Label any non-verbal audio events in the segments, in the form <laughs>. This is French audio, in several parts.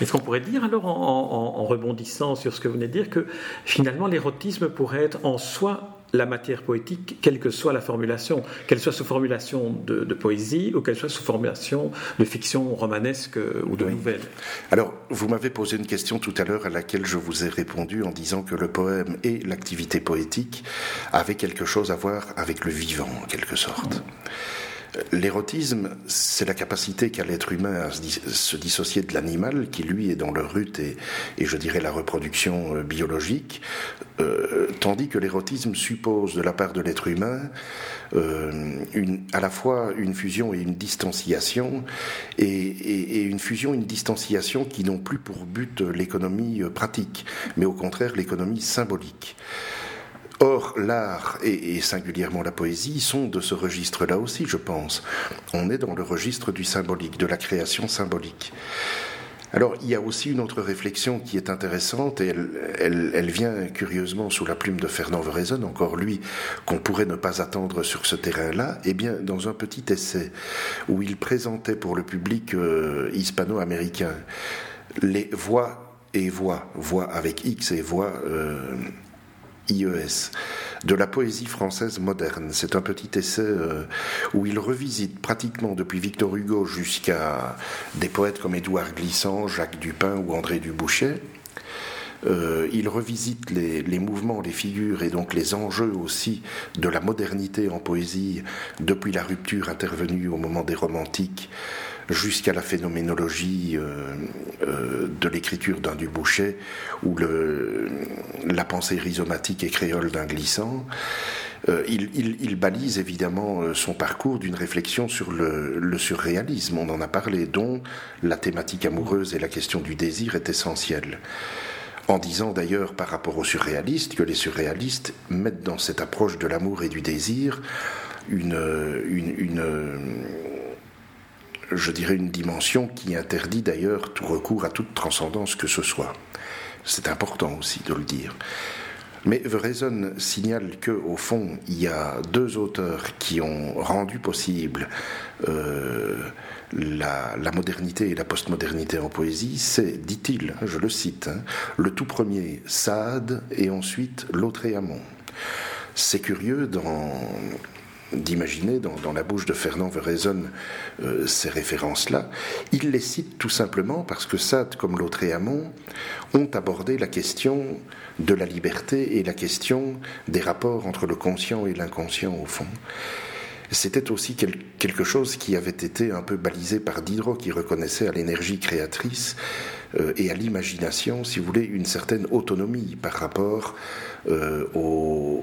Est-ce qu'on pourrait dire alors, en, rebondissant sur ce que vous venez de dire, que finalement l'érotisme pourrait être en soi la matière poétique, quelle que soit la formulation, qu'elle soit sous formulation de, poésie ou qu'elle soit sous formulation de fiction romanesque ou de nouvelle? Alors, vous m'avez posé une question tout à l'heure à laquelle je vous ai répondu en disant que le poème et l'activité poétique avaient quelque chose à voir avec le vivant, en quelque sorte. L'érotisme, c'est la capacité qu'a l'être humain à se dissocier de l'animal, qui lui est dans le rut et, je dirais la reproduction euh, biologique, euh, tandis que l'érotisme suppose de la part de l'être humain euh, à la fois une fusion et une distanciation, et, et une fusion et une distanciation qui n'ont plus pour but l'économie pratique, mais au contraire l'économie symbolique. Or, l'art et, singulièrement la poésie sont de ce registre-là aussi, je pense. On est dans le registre du symbolique, de la création symbolique. Alors, il y a aussi une autre réflexion qui est intéressante, et elle, vient curieusement sous la plume de Fernand Verezen, encore lui, qu'on pourrait ne pas attendre sur ce terrain-là, et eh bien, dans un petit essai où il présentait pour le public euh, hispano-américain les voix et voix, voix avec X et voix euh, IES, de la poésie française moderne. C'est un petit essai euh, où il revisite pratiquement depuis Victor Hugo jusqu'à des poètes comme Édouard Glissant, Jacques Dupin ou André Dubouchet. Euh, il revisite les, les, mouvements, les figures et donc les enjeux aussi de la modernité en poésie depuis la rupture intervenue au moment des romantiques jusqu'à la phénoménologie euh, euh, de l'écriture d'un Dubouchet ou le, la pensée rhizomatique et créole d'un glissant. Euh, il, il, balise évidemment son parcours d'une réflexion sur le, le, surréalisme, on en a parlé, dont la thématique amoureuse et la question du désir est essentielle. En disant d'ailleurs par rapport aux surréalistes que les surréalistes mettent dans cette approche de l'amour et du désir une, une, une je dirais, une dimension qui interdit d'ailleurs tout recours à toute transcendance que ce soit. C'est important aussi de le dire. Mais Vereson signale que, au fond, il y a deux auteurs qui ont rendu possible euh, la, modernité et la postmodernité en poésie. C'est, dit-il, je le cite, hein, le tout premier Sade et ensuite Lautréamont. C'est curieux dans d'imaginer dans, la bouche de Fernand Vereson euh, ces références-là. Il les cite tout simplement parce que Sade, comme l'autre Amont, ont abordé la question de la liberté et la question des rapports entre le conscient et l'inconscient au fond. C'était aussi quelque chose qui avait été un peu balisé par Diderot, qui reconnaissait à l'énergie créatrice euh, et à l'imagination, si vous voulez, une certaine autonomie par rapport euh, au,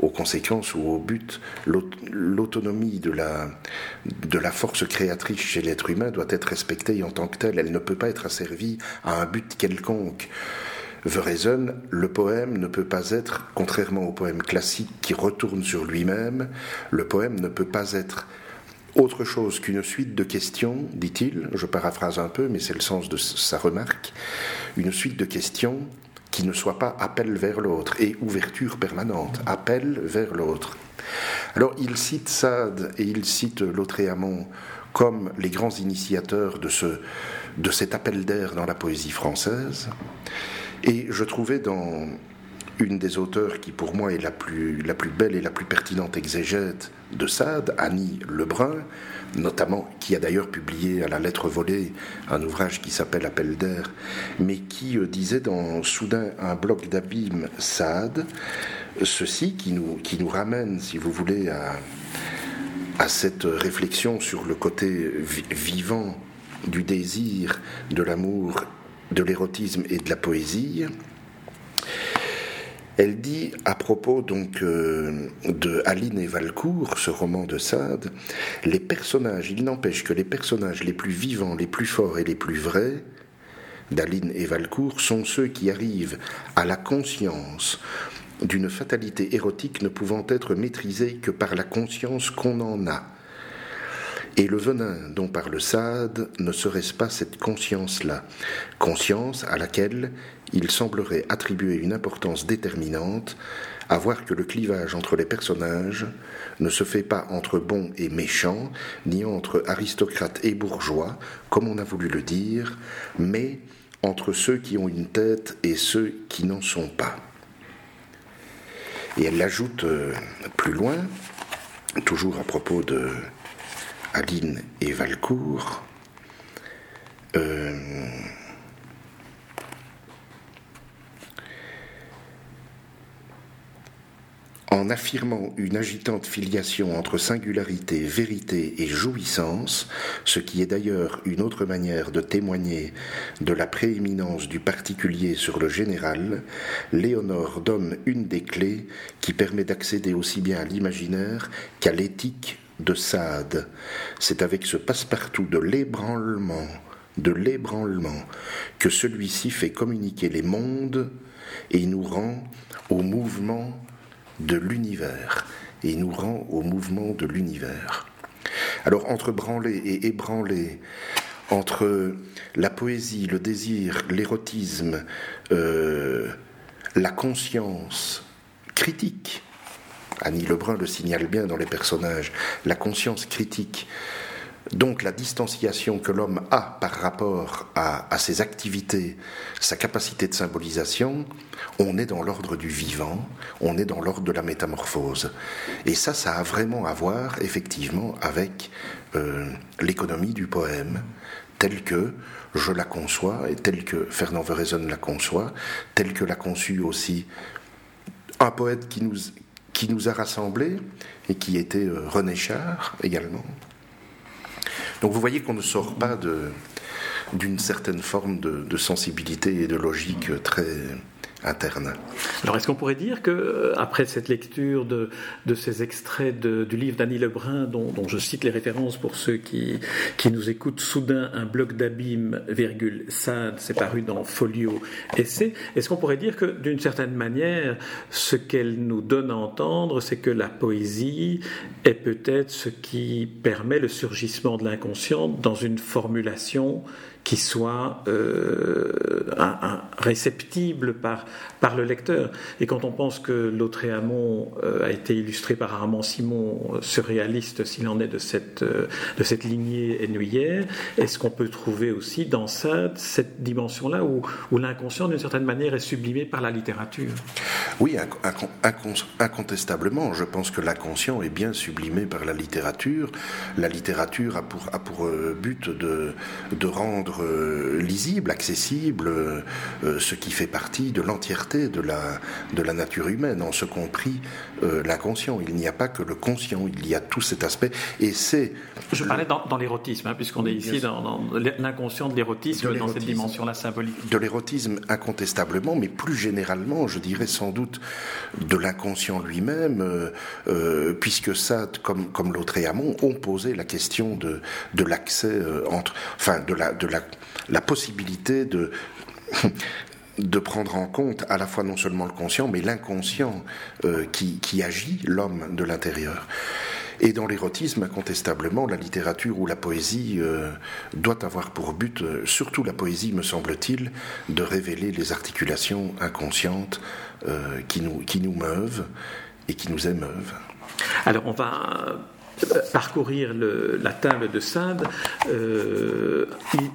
aux conséquences ou au but, l'autonomie de la, force créatrice chez l'être humain doit être respectée en tant que telle. Elle ne peut pas être asservie à un but quelconque. Verezen, le poème ne peut pas être, contrairement au poème classique qui retourne sur lui-même, le poème ne peut pas être autre chose qu'une suite de questions, dit-il, je paraphrase un peu, mais c'est le sens de sa remarque, une suite de questions qui ne soit pas appel vers l'autre et ouverture permanente, appel vers l'autre. Alors il cite Sade et il cite Lautréamont comme les grands initiateurs de, de cet appel d'air dans la poésie française. Et je trouvais dans une des auteurs qui pour moi est la plus, belle et la plus pertinente exégète de Sade, Annie Lebrun, notamment, qui a d'ailleurs publié à la lettre volée un ouvrage qui s'appelle Appel d'air, mais qui euh, disait dans Soudain un bloc d'abîme Sade, ceci qui nous, qui nous ramène, si vous voulez, à, à cette réflexion sur le côté vivant du désir, de l'amour, de l'érotisme et de la poésie. Elle dit à propos donc euh, de Aline et Valcourt, ce roman de Sade, les personnages, il n'empêche que les personnages les plus vivants, les plus forts et les plus vrais d'Aline et Valcourt sont ceux qui arrivent à la conscience d'une fatalité érotique ne pouvant être maîtrisée que par la conscience qu'on en a. Et le venin dont parle Sade ne serait-ce pas cette conscience-là, conscience à laquelle il semblerait attribuer une importance déterminante à voir que le clivage entre les personnages ne se fait pas entre bons et méchants, ni entre aristocrates et bourgeois, comme on a voulu le dire, mais entre ceux qui ont une tête et ceux qui n'en sont pas. Et elle l'ajoute euh, plus loin, toujours à propos de Aline et Valcourt. Euh, en affirmant une agitante filiation entre singularité, vérité et jouissance, ce qui est d'ailleurs une autre manière de témoigner de la prééminence du particulier sur le général, Léonore donne une des clés qui permet d'accéder aussi bien à l'imaginaire qu'à l'éthique de Sade. C'est avec ce passe-partout de l'ébranlement, de l'ébranlement, que celui-ci fait communiquer les mondes et nous rend au mouvement de l'univers et nous rend au mouvement de l'univers. Alors entre branler et ébranler, entre la poésie, le désir, l'érotisme, euh, la conscience critique, Annie Lebrun le signale bien dans les personnages, la conscience critique, donc la distanciation que l'homme a par rapport à, ses activités, sa capacité de symbolisation, on est dans l'ordre du vivant, on est dans l'ordre de la métamorphose. Et ça, ça a vraiment à voir effectivement avec euh, l'économie du poème, telle que je la conçois et telle que Fernand Veraison la conçoit, telle que l'a conçue aussi un poète qui nous, qui nous a rassemblés et qui était euh, René Char également. Donc vous voyez qu'on ne sort pas d'une certaine forme de, sensibilité et de logique très Alors est-ce qu'on pourrait dire que euh, après cette lecture de, ces extraits du livre d'Annie Lebrun, dont, dont, je cite les références pour ceux qui, qui nous écoutent, soudain un bloc d'abîme, virgule, Sade, c'est paru dans Folio Essai, est-ce qu'on pourrait dire que d'une certaine manière, ce qu'elle nous donne à entendre, c'est que la poésie est peut-être ce qui permet le surgissement de l'inconscient dans une formulation qui soit euh, réceptible par, par le lecteur. Et quand on pense que Lautréamont euh, a été illustré par Armand Simon, euh, surréaliste s'il en est de cette, euh, de cette lignée ennuyère, est-ce qu'on peut trouver aussi dans ça cette dimension-là où, où l'inconscient, d'une certaine manière, est sublimé par la littérature? Oui, incontestablement. Je pense que l'inconscient est bien sublimé par la littérature. La littérature a pour, a pour but de, de rendre euh, lisible, accessible, euh, ce qui fait partie de l'entièreté de la, de la nature humaine, en ce compris euh, l'inconscient. Il n'y a pas que le conscient, il y a tout cet aspect. Et c'est. Je parlais dans, l'érotisme, hein, puisqu'on est ici dans, l'inconscient de l'érotisme, dans cette dimension-là symbolique. De l'érotisme, incontestablement, mais plus généralement, je dirais sans doute de l'inconscient lui-même, puisque ça, comme, comme l'autre et Amont, ont posé la question de, de l'accès entre. Enfin, de la, de la la possibilité de, <laughs> de prendre en compte à la fois non seulement le conscient, mais l'inconscient euh, qui, agit l'homme de l'intérieur. Et dans l'érotisme, incontestablement, la littérature ou la poésie euh, doit avoir pour but, euh, surtout la poésie, me semble-t-il, de révéler les articulations inconscientes qui, nous, qui nous meuvent et qui nous émeuvent. Alors on va parcourir la table de Sade, euh,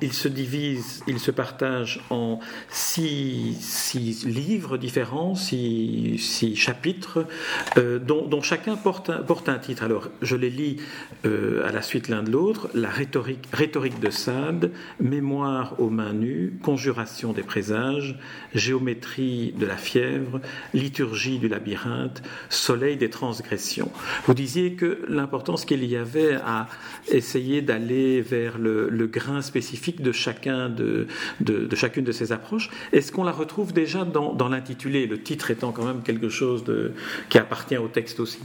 il, se divise, il se partage en six, livres différents, six, chapitres, euh, dont, chacun porte un, titre. Alors, je les lis euh, à la suite l'un de l'autre. La rhétorique, rhétorique de Sade, Mémoire aux mains nues, Conjuration des présages, Géométrie de la fièvre, Liturgie du labyrinthe, Soleil des transgressions. Vous disiez que l'important qu'il y avait à essayer d'aller vers le, grain spécifique de, chacun de, chacune de ces approches. Est-ce qu'on la retrouve déjà dans, l'intitulé, le titre étant quand même quelque chose qui appartient au texte aussi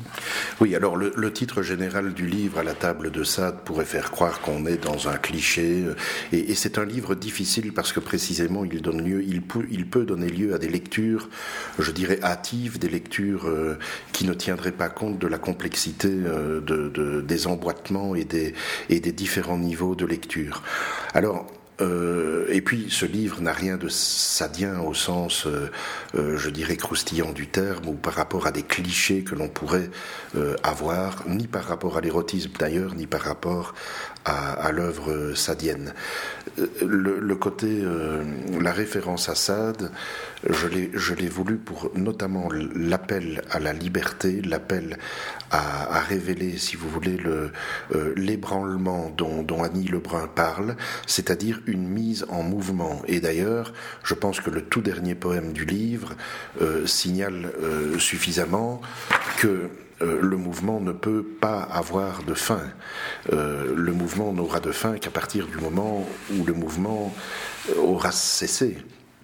Oui, alors le, titre général du livre, À la table de Sade, pourrait faire croire qu'on est dans un cliché, et, c'est un livre difficile parce que précisément il donne lieu, il peut donner lieu à des lectures, je dirais hâtives, des lectures euh, qui ne tiendraient pas compte de la complexité euh, de, des emboîtements et des, différents niveaux de lecture. Alors, euh, et puis ce livre n'a rien de sadien au sens, euh, euh, je dirais, croustillant du terme, ou par rapport à des clichés que l'on pourrait avoir, ni par rapport à l'érotisme d'ailleurs, ni par rapport à, l'œuvre sadienne. Le, côté, la référence à Sade, je l'ai voulu pour notamment l'appel à la liberté, l'appel à, révéler, si vous voulez, l'ébranlement dont, dont Annie Lebrun parle, c'est-à-dire une mise en mouvement. Et d'ailleurs, je pense que le tout dernier poème du livre euh, signale euh, suffisamment que euh, le mouvement ne peut pas avoir de fin. le mouvement n'aura de fin qu'à partir du moment où le mouvement aura cessé.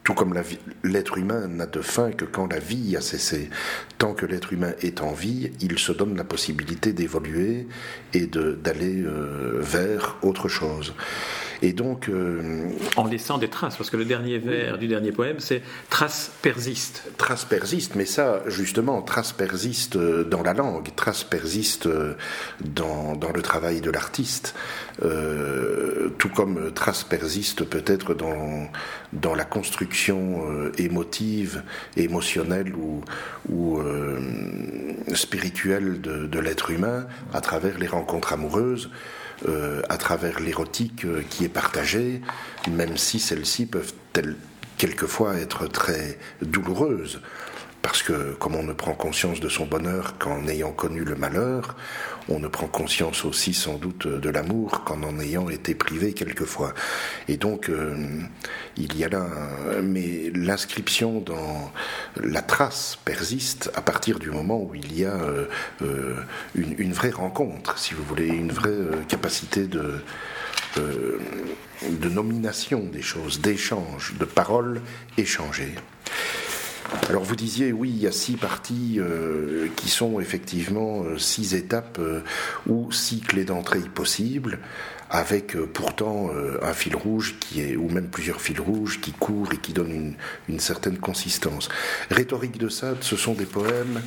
Tout comme l'être humain n'a de fin que quand la vie a cessé. Tant que l'être humain est en vie, il se donne la possibilité d'évoluer et d'aller vers autre chose. Et donc. Euh, en laissant des traces, parce que le dernier vers du dernier poème, c'est traces persistent. Traces persistent, mais ça, justement, traces persistent euh, dans la langue, traces persistent euh, dans, dans le travail de l'artiste, tout comme traces persistent peut-être dans, dans la construction émotive, émotionnelle ou, ou spirituelle de, de l'être humain à travers les rencontres amoureuses. Euh, à travers l'érotique euh, qui est partagée, même si celles-ci peuvent quelquefois être très douloureuses. Parce que comme on ne prend conscience de son bonheur qu'en ayant connu le malheur, on ne prend conscience aussi sans doute de l'amour qu'en en ayant été privé quelquefois. Et donc euh, il y a là, mais l'inscription dans la trace persiste à partir du moment où il y a euh, euh, une, vraie rencontre, si vous voulez, une vraie capacité de de nomination des choses, d'échange, de paroles échangées. Alors vous disiez, oui, il y a six parties euh, qui sont effectivement euh, six étapes euh, ou six clés d'entrée possibles, avec pourtant un fil rouge qui est, ou même plusieurs fils rouges qui courent et qui donnent une, une certaine consistance. Rhétorique de Sade, ce sont des poèmes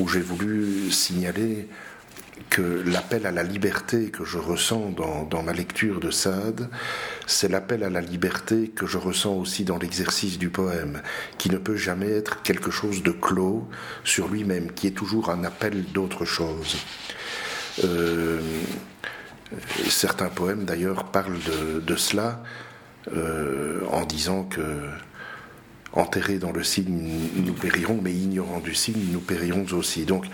où j'ai voulu signaler que l'appel à la liberté que je ressens dans, ma lecture de Sade, c'est l'appel à la liberté que je ressens aussi dans l'exercice du poème, qui ne peut jamais être quelque chose de clos sur lui-même, qui est toujours un appel d'autre chose. Euh, certains poèmes d'ailleurs parlent de, cela euh, en disant que enterrés dans le signe, nous périrons, mais ignorants du signe, nous périrons aussi. Donc,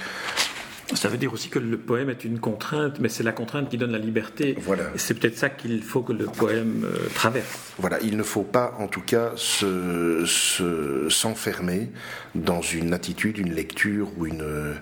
ça veut dire aussi que le poème est une contrainte, mais c'est la contrainte qui donne la liberté. Voilà. C'est peut-être ça qu'il faut que le poème euh, traverse. Voilà, il ne faut pas en tout cas s'enfermer se, dans une attitude, une lecture ou une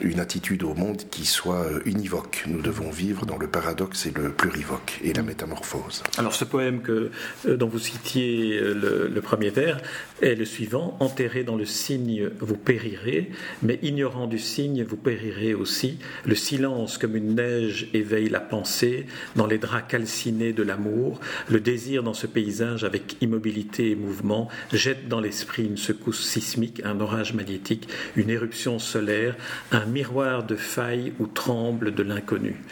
une attitude au monde qui soit euh, univoque. Nous devons vivre dans le paradoxe et le plurivoque et la métamorphose. Alors ce poème que, euh, dont vous citiez euh, le, premier vers est le suivant Enterré dans le signe, vous périrez, mais ignorant du signe, vous périrez aussi. Le silence comme une neige éveille la pensée dans les draps calcinés de l'amour. Le désir dans ce paysage avec immobilité et mouvement jette dans l'esprit une secousse sismique, un orage magnétique, une éruption solaire, un un miroir de faille où tremble de l'inconnu.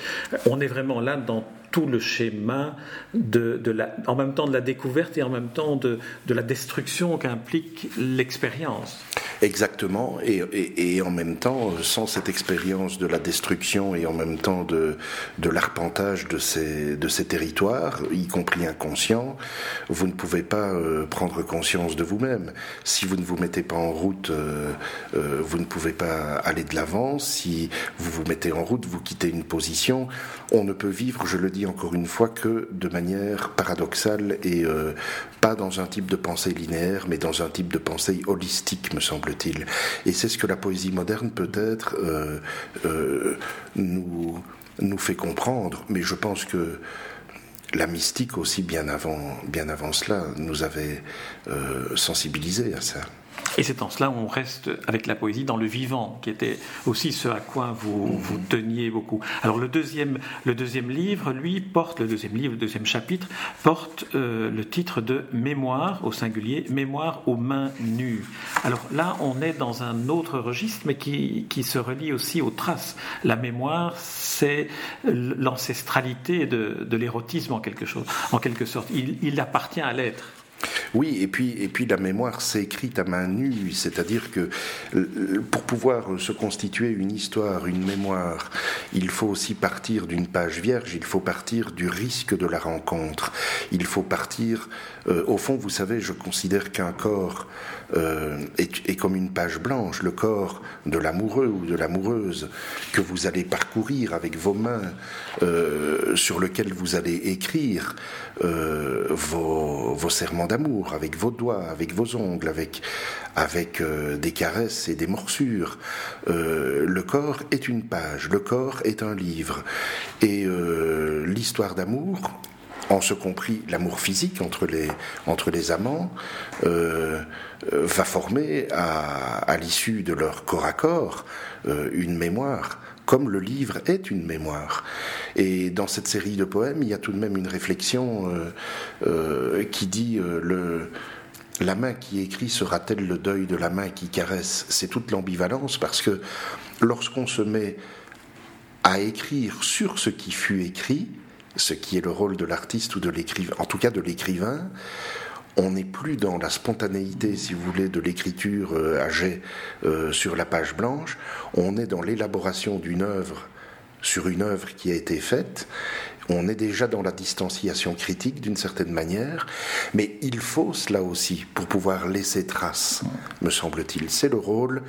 On est vraiment là dans tout le schéma de, en même temps de la découverte et en même temps de la destruction qu'implique l'expérience. Exactement, et, et, en même temps, sans cette expérience de la destruction et en même temps de, de l'arpentage de ces, de ces territoires, y compris inconscients, vous ne pouvez pas euh, prendre conscience de vous-même. Si vous ne vous mettez pas en route, euh, euh, vous ne pouvez pas aller de l'avant. Si vous vous mettez en route, vous quittez une position. On ne peut vivre, je le dis encore une fois, que de manière paradoxale et pas dans un type de pensée linéaire, mais dans un type de pensée holistique, me semble et c'est ce que la poésie moderne peut-être euh, euh, nous, nous fait comprendre, mais je pense que la mystique aussi, bien avant, bien avant cela, nous avait euh, sensibilisés à ça. Et c'est en cela on reste avec la poésie dans le vivant, qui était aussi ce à quoi vous, vous teniez beaucoup. Alors le deuxième, le deuxième livre, lui, porte, le deuxième livre, le deuxième chapitre, porte euh, le titre de Mémoire au singulier, Mémoire aux mains nues. Alors là, on est dans un autre registre, mais qui, qui se relie aussi aux traces. La mémoire, c'est l'ancestralité de, de l'érotisme en quelque chose, en quelque sorte. Il, il appartient à l'être. Oui, et puis, et puis la mémoire s'est écrite à main nue, c'est-à-dire que pour pouvoir se constituer une histoire, une mémoire, il faut aussi partir d'une page vierge, il faut partir du risque de la rencontre, il faut partir, euh, au fond, vous savez, je considère qu'un corps euh, est, comme une page blanche, le corps de l'amoureux ou de l'amoureuse que vous allez parcourir avec vos mains, euh, sur lequel vous allez écrire vos, vos serments d'amour, avec vos doigts, avec vos ongles, avec, euh, des caresses et des morsures. Euh, le corps est une page, le corps est un livre. Et euh, l'histoire d'amour, en ce compris l'amour physique entre les, amants, va former à l'issue de leur corps à corps une mémoire comme le livre est une mémoire. Et dans cette série de poèmes, il y a tout de même une réflexion euh, euh, qui dit euh, la main qui écrit sera-t-elle le deuil de la main qui caresse? C'est toute l'ambivalence parce que lorsqu'on se met à écrire sur ce qui fut écrit, ce qui est le rôle de l'artiste ou de l'écrivain, en tout cas de l'écrivain, on n'est plus dans la spontanéité, si vous voulez, de l'écriture euh, âgée euh, sur la page blanche, on est dans l'élaboration d'une œuvre sur une œuvre qui a été faite, on est déjà dans la distanciation critique d'une certaine manière, mais il faut cela aussi pour pouvoir laisser trace, me semble-t-il. C'est le rôle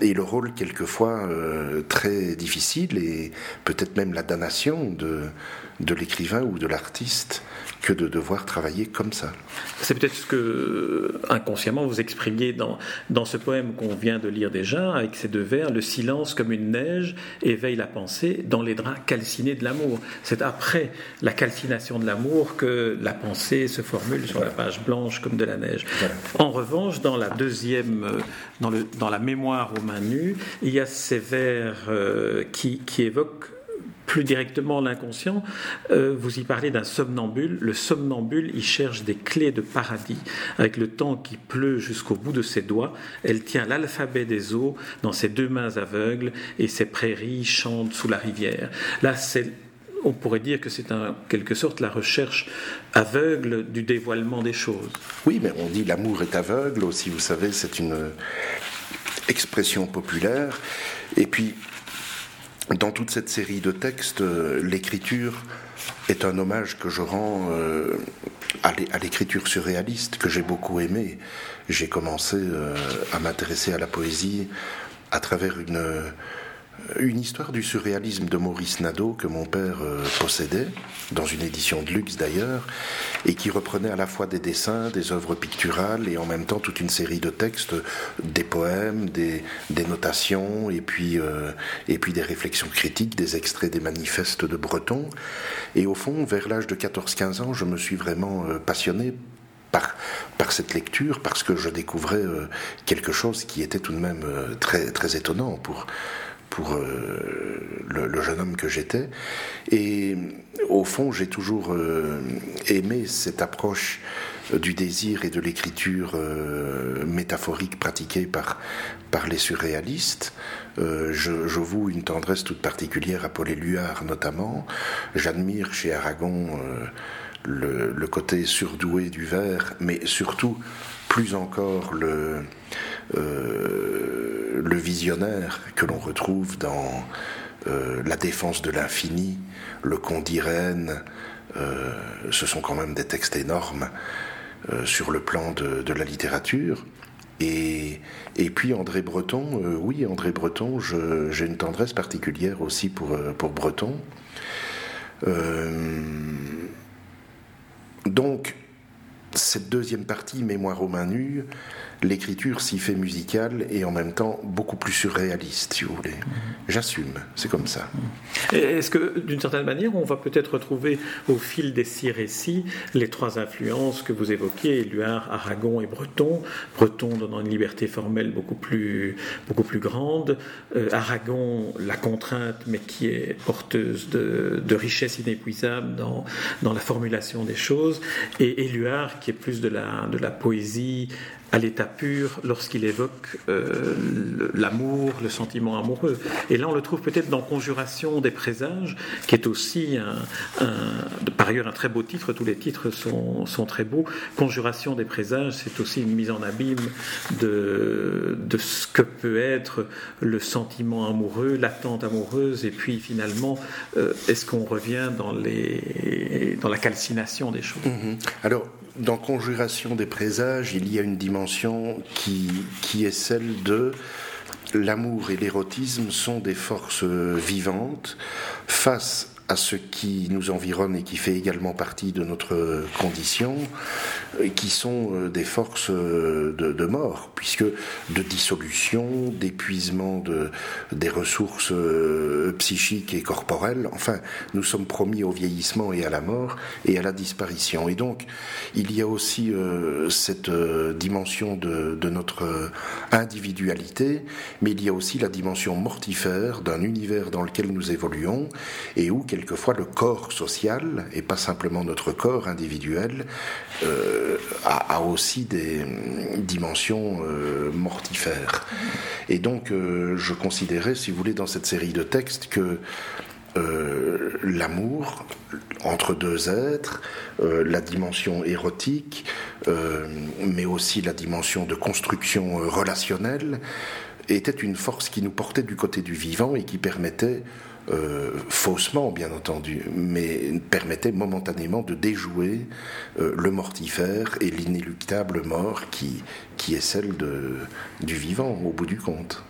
et le rôle quelquefois euh, très difficile et peut-être même la damnation de, de l'écrivain ou de l'artiste que de devoir travailler comme ça. C'est peut-être ce que inconsciemment vous exprimiez dans, dans ce poème qu'on vient de lire déjà, avec ces deux vers, le silence comme une neige éveille la pensée dans les draps calcinés de l'amour. C'est après la calcination de l'amour que la pensée se formule sur la page blanche comme de la neige. En revanche, dans la deuxième, euh, dans, le, dans la mémoire aux il y a ces vers euh, qui, évoquent plus directement l'inconscient, euh, vous y parlez d'un somnambule. Le somnambule, il cherche des clés de paradis. Avec le temps qui pleut jusqu'au bout de ses doigts, elle tient l'alphabet des eaux dans ses deux mains aveugles et ses prairies chantent sous la rivière. Là, on pourrait dire que c'est en quelque sorte la recherche aveugle du dévoilement des choses. Oui, mais on dit l'amour est aveugle aussi, vous savez, c'est une expression populaire. Et puis, dans toute cette série de textes, euh, l'écriture est un hommage que je rends euh, à l'écriture surréaliste que j'ai beaucoup aimé. J'ai commencé euh, à m'intéresser à la poésie à travers une une histoire du surréalisme de Maurice Nadeau que mon père euh, possédait, dans une édition de luxe d'ailleurs, et qui reprenait à la fois des dessins, des œuvres picturales et en même temps toute une série de textes, des poèmes, des, notations et puis, euh, et puis des réflexions critiques, des extraits des manifestes de Breton. Et au fond, vers l'âge de 14-15 ans, je me suis vraiment euh, passionné par, par, cette lecture parce que je découvrais quelque chose qui était tout de même très, très étonnant pour, pour euh, le, jeune homme que j'étais. Et au fond, j'ai toujours euh, aimé cette approche euh, du désir et de l'écriture métaphorique pratiquée par, par les surréalistes. je, je, voue une tendresse toute particulière à Paul Éluard notamment. J'admire chez Aragon le, le, côté surdoué du vers, mais surtout, plus encore, le, euh, le visionnaire que l'on retrouve dans euh, La défense de l'infini, Le Conte d'Irène, euh, ce sont quand même des textes énormes sur le plan de, la littérature. Et, et, puis André Breton, oui, André Breton, j'ai une tendresse particulière aussi pour, pour Breton. donc, cette deuxième partie, Mémoire aux mains nues, l'écriture s'y fait musicale et en même temps beaucoup plus surréaliste, si vous voulez. J'assume, c'est comme ça. Est-ce que, d'une certaine manière, on va peut-être retrouver au fil des six récits les trois influences que vous évoquiez, Éluard, Aragon et Breton Breton donnant une liberté formelle beaucoup plus, beaucoup plus grande, euh, Aragon, la contrainte, mais qui est porteuse de, de richesse inépuisable dans, la formulation des choses, et Éluard, qui est plus de la, de la poésie à l'état pur lorsqu'il évoque euh, l'amour, le sentiment amoureux. Et là, on le trouve peut-être dans Conjuration des présages, qui est aussi un, par ailleurs un très beau titre. Tous les titres sont, sont très beaux. Conjuration des présages, c'est aussi une mise en abîme de, de ce que peut être le sentiment amoureux, l'attente amoureuse, et puis finalement, euh, est-ce qu'on revient dans, les, dans la calcination des choses? Mm-hmm. Alors, dans Conjuration des présages, il y a une dimension qui, est celle de l'amour et l'érotisme sont des forces vivantes face à ce qui nous environne et qui fait également partie de notre condition, qui sont euh, des forces euh, de, mort, puisque de dissolution, d'épuisement de, des ressources euh, psychiques et corporelles, enfin, nous sommes promis au vieillissement et à la mort et à la disparition. Et donc, il y a aussi cette dimension de, de notre individualité, mais il y a aussi la dimension mortifère d'un univers dans lequel nous évoluons et où, quelquefois le corps social, et pas simplement notre corps individuel, euh, a, aussi des dimensions euh, mortifères. Et donc, euh, je considérais, si vous voulez, dans cette série de textes, que l'amour entre deux êtres, la dimension érotique, mais aussi la dimension de construction relationnelle, était une force qui nous portait du côté du vivant et qui permettait euh, faussement bien entendu, mais permettait momentanément de déjouer euh, le mortifère et l'inéluctable mort qui, est celle du vivant au bout du compte.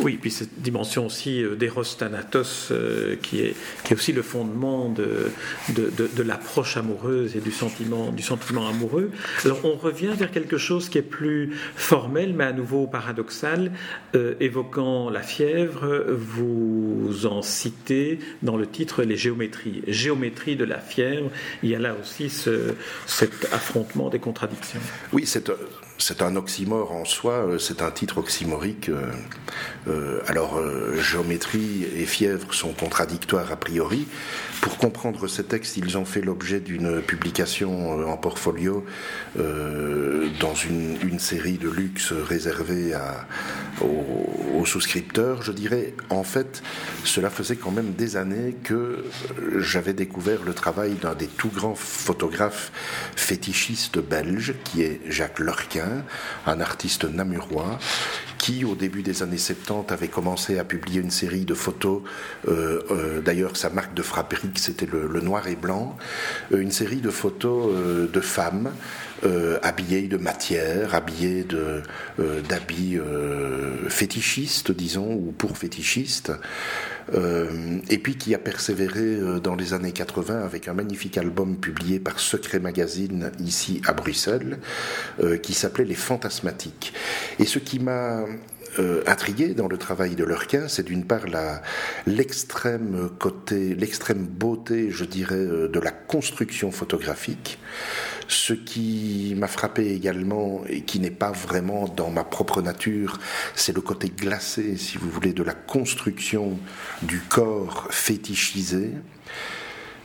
Oui, puis cette dimension aussi euh, d'Eros Thanatos, euh, qui, est, qui est aussi le fondement de, de, l'approche amoureuse et du sentiment, du sentiment amoureux. Alors on revient vers quelque chose qui est plus formel, mais à nouveau paradoxal, euh, évoquant la fièvre, vous en citez dans le titre les géométries. Géométrie de la fièvre, il y a là aussi ce, cet affrontement des contradictions. Oui, c'est c'est un oxymore en soi, euh, c'est un titre oxymorique. Euh, euh, alors, géométrie et fièvre sont contradictoires a priori. Pour comprendre ces textes, ils ont fait l'objet d'une publication en portfolio dans une, série de luxe réservée aux, souscripteurs. Je dirais, en fait, cela faisait quand même des années que j'avais découvert le travail d'un des tout grands photographes fétichistes belges, qui est Jacques Un artiste namurois, qui au début des années 70 avait commencé à publier une série de photos, euh, euh, d'ailleurs sa marque de frapperie c'était le, noir et blanc, euh, une série de photos de femmes habillées de matière, habillées d'habits fétichistes, disons, ou pour fétichistes. Euh, et puis qui a persévéré euh, dans les années 80 avec un magnifique album publié par Secret Magazine ici à Bruxelles, euh, qui s'appelait Les Fantasmatiques. Et ce qui m'a intrigué dans le travail de Lurquin, c'est d'une part l'extrême côté, l'extrême beauté, je dirais, de la construction photographique. Ce qui m'a frappé également et qui n'est pas vraiment dans ma propre nature, c'est le côté glacé, si vous voulez, de la construction du corps fétichisé.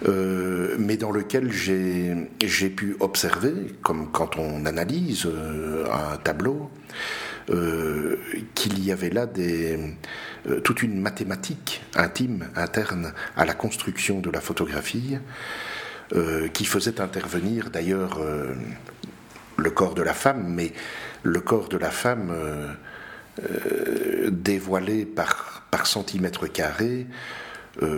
Euh, mais dans lequel j'ai pu observer, comme quand on analyse euh, un tableau, euh, qu'il y avait là toute une mathématique intime, interne à la construction de la photographie, qui faisait intervenir d'ailleurs euh, le corps de la femme, mais le corps de la femme euh, dévoilé par, par centimètre carré,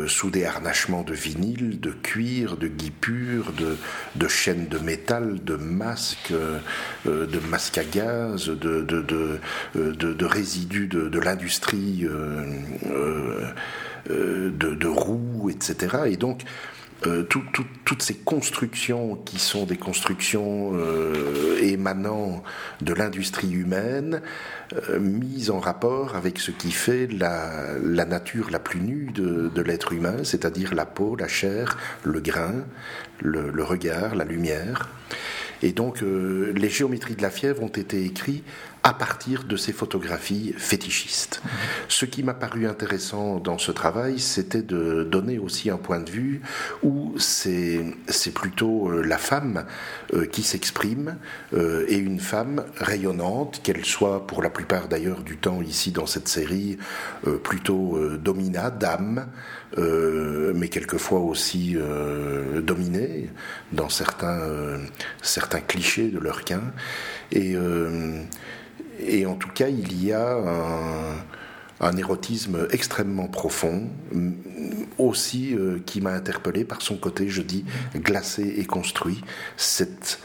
sous des harnachements de vinyle, de cuir, de guipure, de, de chaînes de métal, de masques, de masques à gaz, de, de, de résidus de, l'industrie, de, roues, etc. Et donc, euh, toutes ces constructions qui sont des constructions euh, émanant de l'industrie humaine, euh, mises en rapport avec ce qui fait la, nature la plus nue de, l'être humain, c'est-à-dire la peau, la chair, le grain, le regard, la lumière. Et donc, euh, les géométries de la fièvre ont été écrites à partir de ces photographies fétichistes. Ce qui m'a paru intéressant dans ce travail, c'était de donner aussi un point de vue où c'est plutôt euh, la femme euh, qui s'exprime et une femme rayonnante, qu'elle soit pour la plupart d'ailleurs du temps ici dans cette série plutôt domina, dame, euh, mais quelquefois aussi euh, dominés dans certains, euh, certains clichés de leur quin. Et, et en tout cas, il y a un, érotisme extrêmement profond, aussi qui m'a interpellé par son côté, je dis, glacé et construit. Cette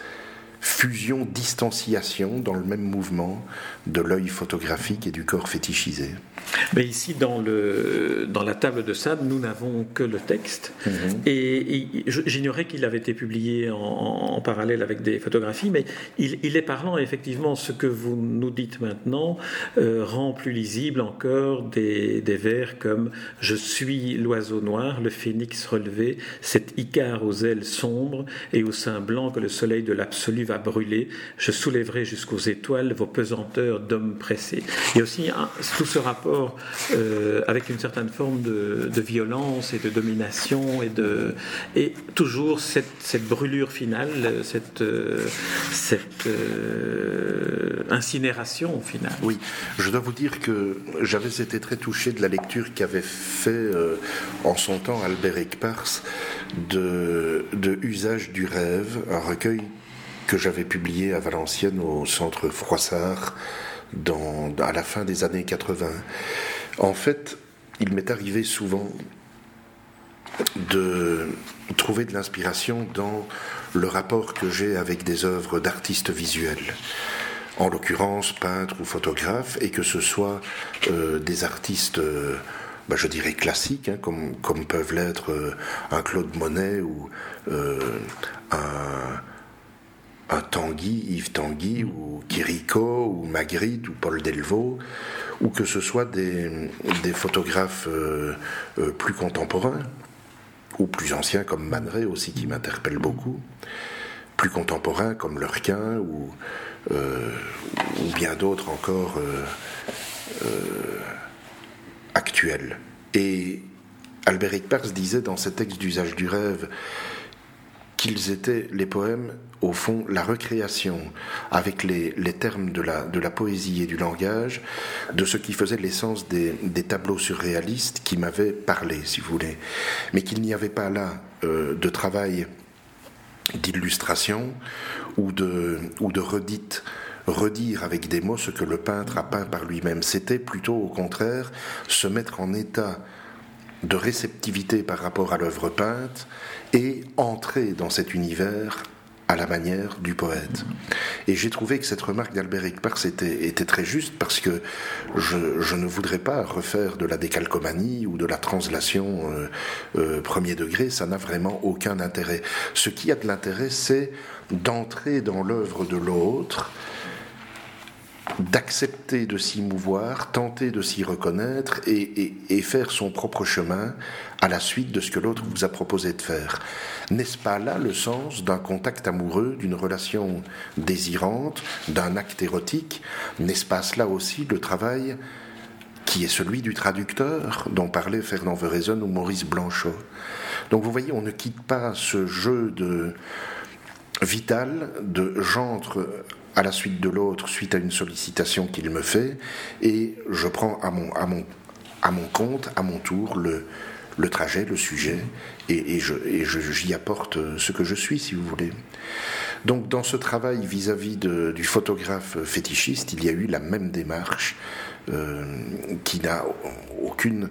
fusion, distanciation dans le même mouvement de l'œil photographique et du corps fétichisé. Mais ici, dans, le, dans table de sable, nous n'avons que le texte. Mhm. Et, j'ignorais qu'il avait été publié en, parallèle avec des photographies, mais il, est parlant, effectivement, ce que vous nous dites maintenant euh, rend plus lisible encore des, des vers comme Je suis l'oiseau noir, le phénix relevé, cet icare aux ailes sombres et au sein blanc que le soleil de l'absolu va brûler. Je soulèverai jusqu'aux étoiles vos pesanteurs d'hommes pressés. Il y a aussi tout ce rapport euh, avec une certaine forme de, violence et de domination et, de, et toujours cette, cette brûlure finale, cette, euh, cette euh, incinération finale. Oui, je dois vous dire que j'avais été très touché de la lecture qu'avait fait en son temps Albert Ekpars de, de Usage du rêve, un recueil que j'avais publié à Valenciennes au centre Froissart à la fin des années 80. En fait, il m'est arrivé souvent de trouver de l'inspiration dans le rapport que j'ai avec des œuvres d'artistes visuels. En l'occurrence peintres ou photographes, et que ce soit euh, des artistes, euh, bah, je dirais classiques, hein, comme, peuvent l'être euh, un Claude Monet ou un un Tanguy, Yves Tanguy, ou Quirico, ou Magritte, ou Paul Delvaux, ou que ce soit des, photographes euh, euh, plus contemporains, ou plus anciens comme Man aussi, qui m'interpellent beaucoup, plus contemporains comme Lurquin, ou, euh, bien d'autres encore actuels. Et Albert Pars disait dans ses textes d'usage du rêve qu'ils étaient, les poèmes, au fond, la recréation, avec les, termes de la, poésie et du langage, de ce qui faisait l'essence des, tableaux surréalistes qui m'avaient parlé, si vous voulez. Mais qu'il n'y avait pas là euh, de travail d'illustration ou de, ou de redite redire avec des mots ce que le peintre a peint par lui-même. C'était plutôt au contraire se mettre en état de réceptivité par rapport à l'œuvre peinte et entrer dans cet univers à la manière du poète. Et j'ai trouvé que cette remarque d'Albert Ekpars était, était, très juste parce que je, je, ne voudrais pas refaire de la décalcomanie ou de la translation euh, euh, premier degré, ça n'a vraiment aucun intérêt. Ce qui a de l'intérêt, c'est d'entrer dans l'œuvre de l'autre, d'accepter de s'y mouvoir, tenter de s'y reconnaître et, et, faire son propre chemin à la suite de ce que l'autre vous a proposé de faire. N'est-ce pas là le sens d'un contact amoureux, d'une relation désirante, d'un acte érotique? N'est-ce pas cela aussi le travail qui est celui du traducteur dont parlait Fernand Verizon ou Maurice Blanchot? Donc vous voyez, on ne quitte pas ce jeu de vital de j'entre à la suite de l'autre suite à une sollicitation qu'il me fait et je prends à mon, à mon, à mon compte, à mon tour, le, le trajet, le sujet, et, je, j'y apporte ce que je suis, si vous voulez. Donc dans ce travail vis-à-vis du photographe fétichiste, il y a eu la même démarche euh, qui n'a aucune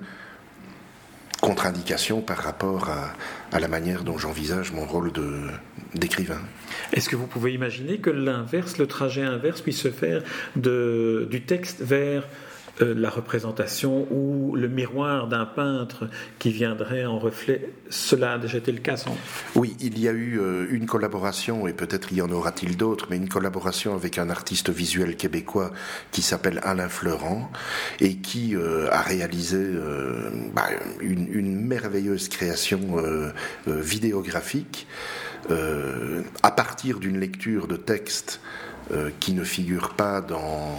contre-indication par rapport à, la manière dont j'envisage mon rôle de, d'écrivain. Est-ce que vous pouvez imaginer que l'inverse, le trajet inverse, puisse se faire du texte vers euh, la représentation ou le miroir d'un peintre qui viendrait en reflet. Cela a déjà été le cas sans Oui, il y a eu euh, une collaboration, et peut-être y en aura-t-il d'autres, mais une collaboration avec un artiste visuel québécois qui s'appelle Alain Fleurant et qui euh, a réalisé bah, une, une, merveilleuse création vidéographique à partir d'une lecture de textes qui ne figurent pas dans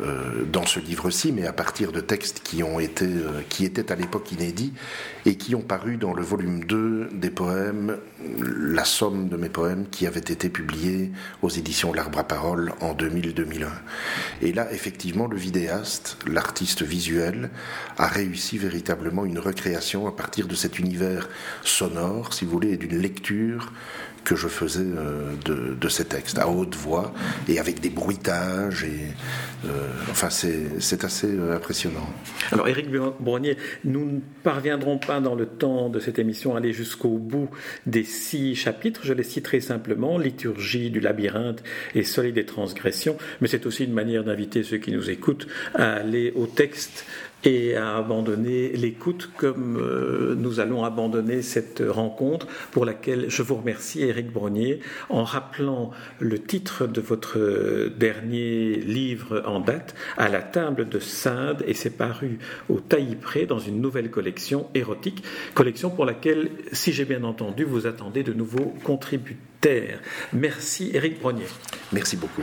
euh, dans ce livre-ci, mais à partir de textes qui ont été, euh, qui étaient à l'époque inédits et qui ont paru dans le volume 2 des poèmes, la somme de mes poèmes qui avaient été publiés aux éditions L'Arbre à Parole en 2000-2001. Et là, effectivement, le vidéaste, l'artiste visuel, a réussi véritablement une recréation à partir de cet univers sonore, si vous voulez, et d'une lecture que je faisais euh, de, ces textes à haute voix et avec des bruitages. Et, euh, enfin, c'est assez euh, impressionnant. Alors, Éric Brognier, nous ne parviendrons pas dans le temps de cette émission à aller jusqu'au bout des six chapitres. Je les citerai simplement Liturgie du labyrinthe et Soleil des transgressions. Mais c'est aussi une manière d'inviter ceux qui nous écoutent à aller au texte et à abandonner l'écoute comme euh, nous allons abandonner cette rencontre pour laquelle je vous remercie Éric Brognier en rappelant le titre de votre dernier livre en date à la table de Sade et c'est paru au Taillis-Pré dans une nouvelle collection érotique, collection pour laquelle, si j'ai bien entendu, vous attendez de nouveaux contributeurs. Merci Éric Brognier. Merci beaucoup.